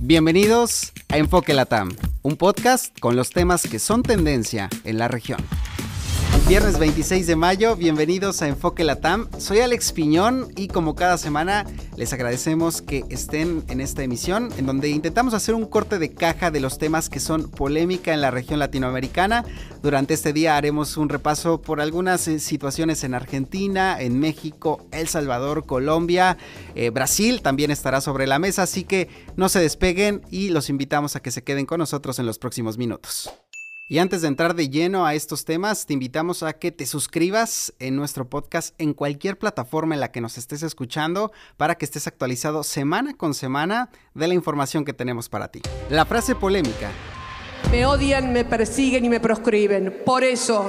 Bienvenidos a Enfoque Latam, un podcast con los temas que son tendencia en la región. Viernes 26 de mayo, bienvenidos a Enfoque Latam. Soy Alex Piñón y como cada semana les agradecemos que estén en esta emisión en donde intentamos hacer un corte de caja de los temas que son polémica en la región latinoamericana. Durante este día haremos un repaso por algunas eh, situaciones en Argentina, en México, El Salvador, Colombia, eh, Brasil también estará sobre la mesa, así que no se despeguen y los invitamos a que se queden con nosotros en los próximos minutos. Y antes de entrar de lleno a estos temas, te invitamos a que te suscribas en nuestro podcast en cualquier plataforma en la que nos estés escuchando para que estés actualizado semana con semana de la información que tenemos para ti. La frase polémica. Me odian, me persiguen y me proscriben. Por eso,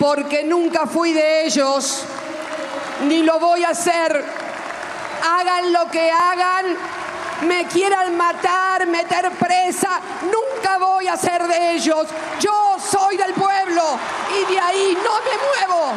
porque nunca fui de ellos, ni lo voy a hacer. Hagan lo que hagan, me quieran matar, meter presa, nunca voy a ser de ellos. Yo soy del pueblo y de ahí no me muevo.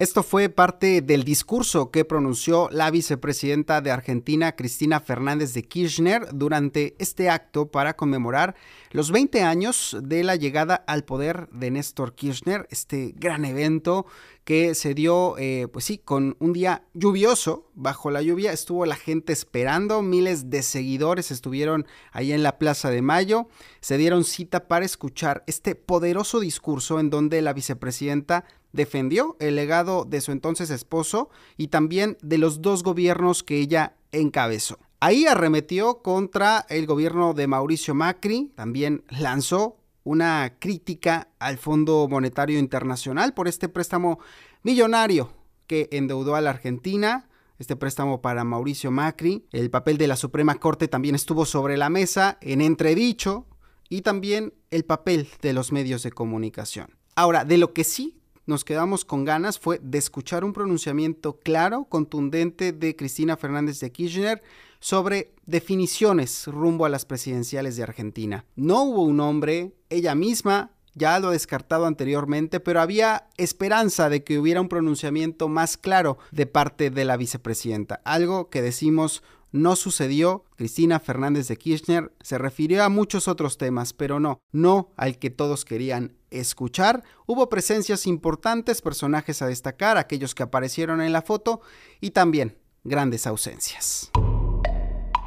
Esto fue parte del discurso que pronunció la vicepresidenta de Argentina, Cristina Fernández de Kirchner, durante este acto para conmemorar los 20 años de la llegada al poder de Néstor Kirchner, este gran evento que se dio, eh, pues sí, con un día lluvioso. Bajo la lluvia estuvo la gente esperando, miles de seguidores estuvieron ahí en la Plaza de Mayo, se dieron cita para escuchar este poderoso discurso en donde la vicepresidenta defendió el legado de su entonces esposo y también de los dos gobiernos que ella encabezó. Ahí arremetió contra el gobierno de Mauricio Macri, también lanzó una crítica al Fondo Monetario Internacional por este préstamo millonario que endeudó a la Argentina, este préstamo para Mauricio Macri. El papel de la Suprema Corte también estuvo sobre la mesa en entredicho y también el papel de los medios de comunicación. Ahora, de lo que sí nos quedamos con ganas fue de escuchar un pronunciamiento claro, contundente de Cristina Fernández de Kirchner sobre definiciones rumbo a las presidenciales de Argentina. No hubo un hombre, ella misma ya lo ha descartado anteriormente, pero había esperanza de que hubiera un pronunciamiento más claro de parte de la vicepresidenta, algo que decimos no sucedió. Cristina Fernández de Kirchner se refirió a muchos otros temas, pero no, no al que todos querían escuchar. Hubo presencias importantes, personajes a destacar, aquellos que aparecieron en la foto y también grandes ausencias.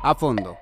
A fondo.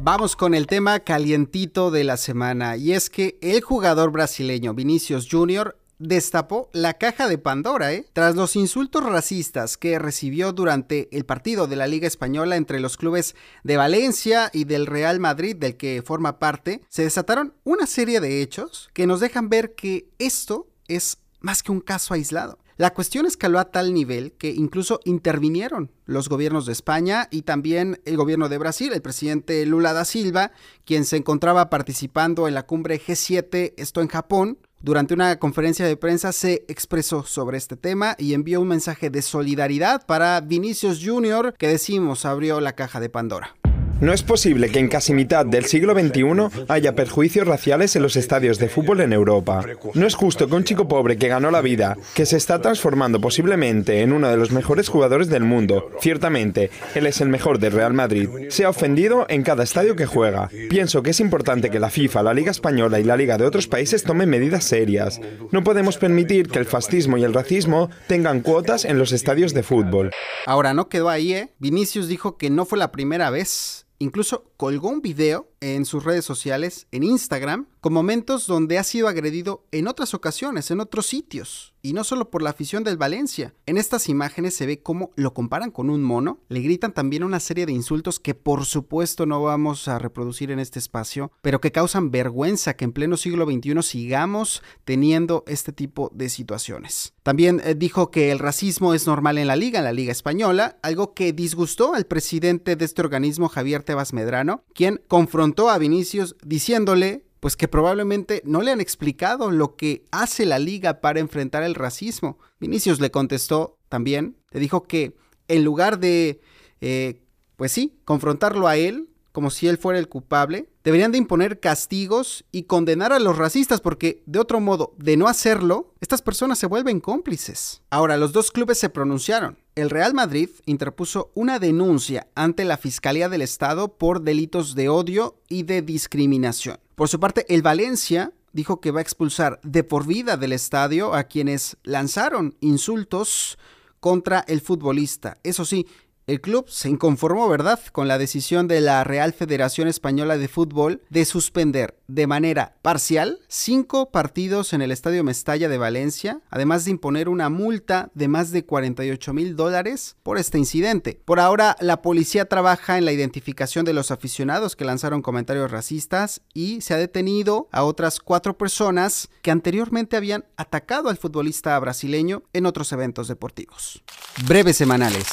Vamos con el tema calientito de la semana y es que el jugador brasileño Vinicius Jr destapó la caja de Pandora, ¿eh? Tras los insultos racistas que recibió durante el partido de la Liga Española entre los clubes de Valencia y del Real Madrid, del que forma parte, se desataron una serie de hechos que nos dejan ver que esto es más que un caso aislado. La cuestión escaló a tal nivel que incluso intervinieron los gobiernos de España y también el gobierno de Brasil, el presidente Lula da Silva, quien se encontraba participando en la cumbre G7, esto en Japón, durante una conferencia de prensa se expresó sobre este tema y envió un mensaje de solidaridad para Vinicius Jr. que decimos abrió la caja de Pandora. No es posible que en casi mitad del siglo XXI haya perjuicios raciales en los estadios de fútbol en Europa. No es justo que un chico pobre que ganó la vida, que se está transformando posiblemente en uno de los mejores jugadores del mundo, ciertamente, él es el mejor del Real Madrid, sea ofendido en cada estadio que juega. Pienso que es importante que la FIFA, la Liga Española y la Liga de otros países tomen medidas serias. No podemos permitir que el fascismo y el racismo tengan cuotas en los estadios de fútbol. Ahora no quedó ahí, ¿eh? Vinicius dijo que no fue la primera vez Incluso colgó un video en sus redes sociales, en Instagram, con momentos donde ha sido agredido en otras ocasiones, en otros sitios, y no solo por la afición del Valencia. En estas imágenes se ve cómo lo comparan con un mono, le gritan también una serie de insultos que por supuesto no vamos a reproducir en este espacio, pero que causan vergüenza que en pleno siglo XXI sigamos teniendo este tipo de situaciones. También eh, dijo que el racismo es normal en la liga, en la liga española, algo que disgustó al presidente de este organismo, Javier Tebas Medrano, quien confrontó a Vinicius diciéndole pues que probablemente no le han explicado lo que hace la liga para enfrentar el racismo. Vinicius le contestó también, le dijo que en lugar de, eh, pues sí, confrontarlo a él, como si él fuera el culpable, deberían de imponer castigos y condenar a los racistas porque de otro modo, de no hacerlo, estas personas se vuelven cómplices. Ahora, los dos clubes se pronunciaron. El Real Madrid interpuso una denuncia ante la Fiscalía del Estado por delitos de odio y de discriminación. Por su parte, el Valencia dijo que va a expulsar de por vida del estadio a quienes lanzaron insultos contra el futbolista. Eso sí, el club se inconformó, ¿verdad?, con la decisión de la Real Federación Española de Fútbol de suspender de manera parcial cinco partidos en el Estadio Mestalla de Valencia, además de imponer una multa de más de 48 mil dólares por este incidente. Por ahora, la policía trabaja en la identificación de los aficionados que lanzaron comentarios racistas y se ha detenido a otras cuatro personas que anteriormente habían atacado al futbolista brasileño en otros eventos deportivos. Breves semanales.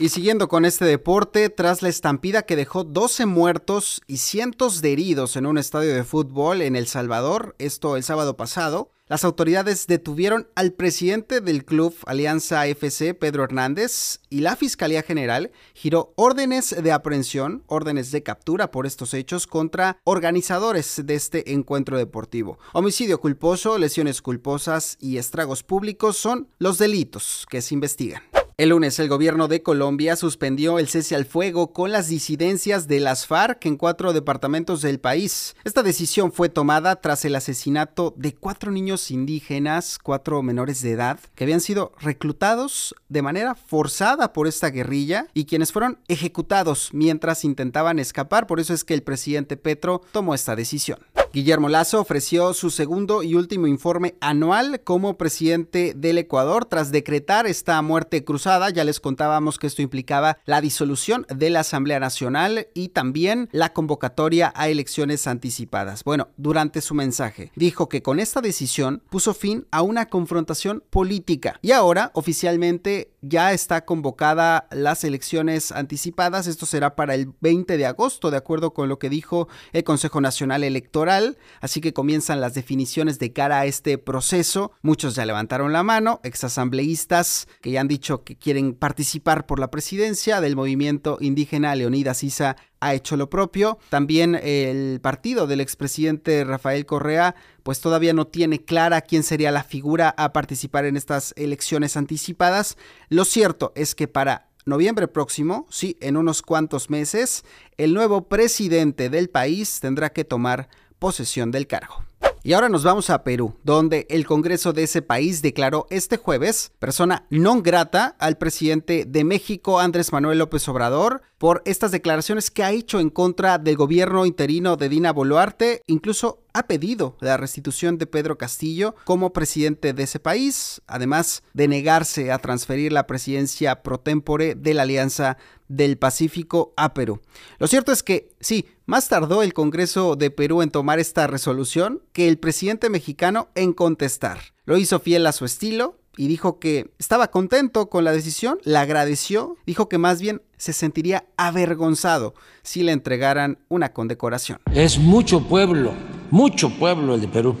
Y siguiendo con este deporte, tras la estampida que dejó 12 muertos y cientos de heridos en un estadio de fútbol en El Salvador, esto el sábado pasado, las autoridades detuvieron al presidente del club Alianza FC, Pedro Hernández, y la Fiscalía General giró órdenes de aprehensión, órdenes de captura por estos hechos contra organizadores de este encuentro deportivo. Homicidio culposo, lesiones culposas y estragos públicos son los delitos que se investigan. El lunes el gobierno de Colombia suspendió el cese al fuego con las disidencias de las FARC en cuatro departamentos del país. Esta decisión fue tomada tras el asesinato de cuatro niños indígenas, cuatro menores de edad, que habían sido reclutados de manera forzada por esta guerrilla y quienes fueron ejecutados mientras intentaban escapar. Por eso es que el presidente Petro tomó esta decisión. Guillermo Lazo ofreció su segundo y último informe anual como presidente del Ecuador tras decretar esta muerte cruzada. Ya les contábamos que esto implicaba la disolución de la Asamblea Nacional y también la convocatoria a elecciones anticipadas. Bueno, durante su mensaje dijo que con esta decisión puso fin a una confrontación política y ahora oficialmente ya está convocada las elecciones anticipadas. Esto será para el 20 de agosto, de acuerdo con lo que dijo el Consejo Nacional Electoral. Así que comienzan las definiciones de cara a este proceso. Muchos ya levantaron la mano, exasambleístas que ya han dicho que quieren participar por la presidencia del movimiento indígena Leonidas Isa ha hecho lo propio. También el partido del expresidente Rafael Correa, pues todavía no tiene clara quién sería la figura a participar en estas elecciones anticipadas. Lo cierto es que para noviembre próximo, sí, en unos cuantos meses, el nuevo presidente del país tendrá que tomar posesión del cargo. Y ahora nos vamos a Perú, donde el Congreso de ese país declaró este jueves persona non grata al presidente de México, Andrés Manuel López Obrador, por estas declaraciones que ha hecho en contra del gobierno interino de Dina Boluarte, incluso ha pedido la restitución de Pedro Castillo como presidente de ese país, además de negarse a transferir la presidencia pro tempore de la Alianza del Pacífico a Perú. Lo cierto es que sí, más tardó el Congreso de Perú en tomar esta resolución que el presidente mexicano en contestar. Lo hizo fiel a su estilo, y dijo que estaba contento con la decisión, la agradeció, dijo que más bien se sentiría avergonzado si le entregaran una condecoración. Es mucho pueblo, mucho pueblo el de Perú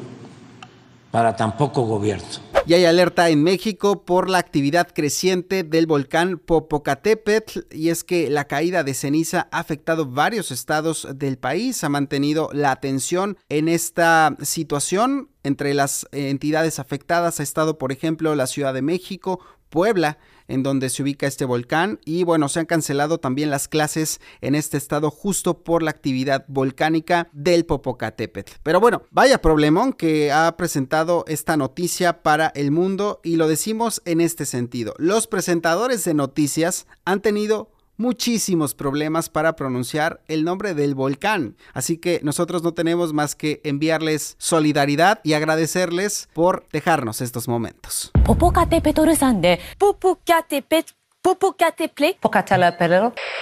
para tan poco gobierno. Y hay alerta en México por la actividad creciente del volcán Popocatépetl y es que la caída de ceniza ha afectado varios estados del país, ha mantenido la atención en esta situación. Entre las entidades afectadas ha estado, por ejemplo, la Ciudad de México, Puebla, en donde se ubica este volcán y bueno, se han cancelado también las clases en este estado justo por la actividad volcánica del Popocatépetl. Pero bueno, vaya problemón que ha presentado esta noticia para el mundo y lo decimos en este sentido. Los presentadores de noticias han tenido muchísimos problemas para pronunciar el nombre del volcán. Así que nosotros no tenemos más que enviarles solidaridad y agradecerles por dejarnos estos momentos.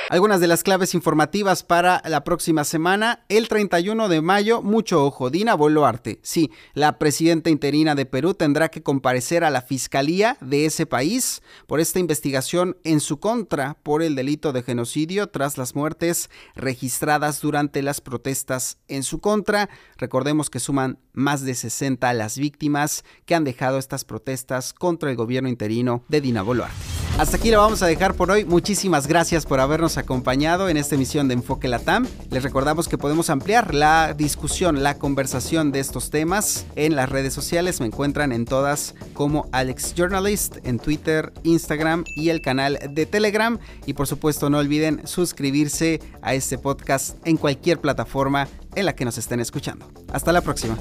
Algunas de las claves informativas para la próxima semana. El 31 de mayo, mucho ojo, Dina Boluarte. Sí, la presidenta interina de Perú tendrá que comparecer a la fiscalía de ese país por esta investigación en su contra por el delito de genocidio tras las muertes registradas durante las protestas en su contra. Recordemos que suman más de 60 las víctimas que han dejado estas protestas contra el gobierno interino de Dina Boluarte. Hasta aquí lo vamos a dejar por hoy. Muchísimas gracias por habernos acompañado en esta emisión de Enfoque Latam. Les recordamos que podemos ampliar la discusión, la conversación de estos temas en las redes sociales. Me encuentran en todas como Alex Journalist, en Twitter, Instagram y el canal de Telegram. Y por supuesto no olviden suscribirse a este podcast en cualquier plataforma en la que nos estén escuchando. Hasta la próxima.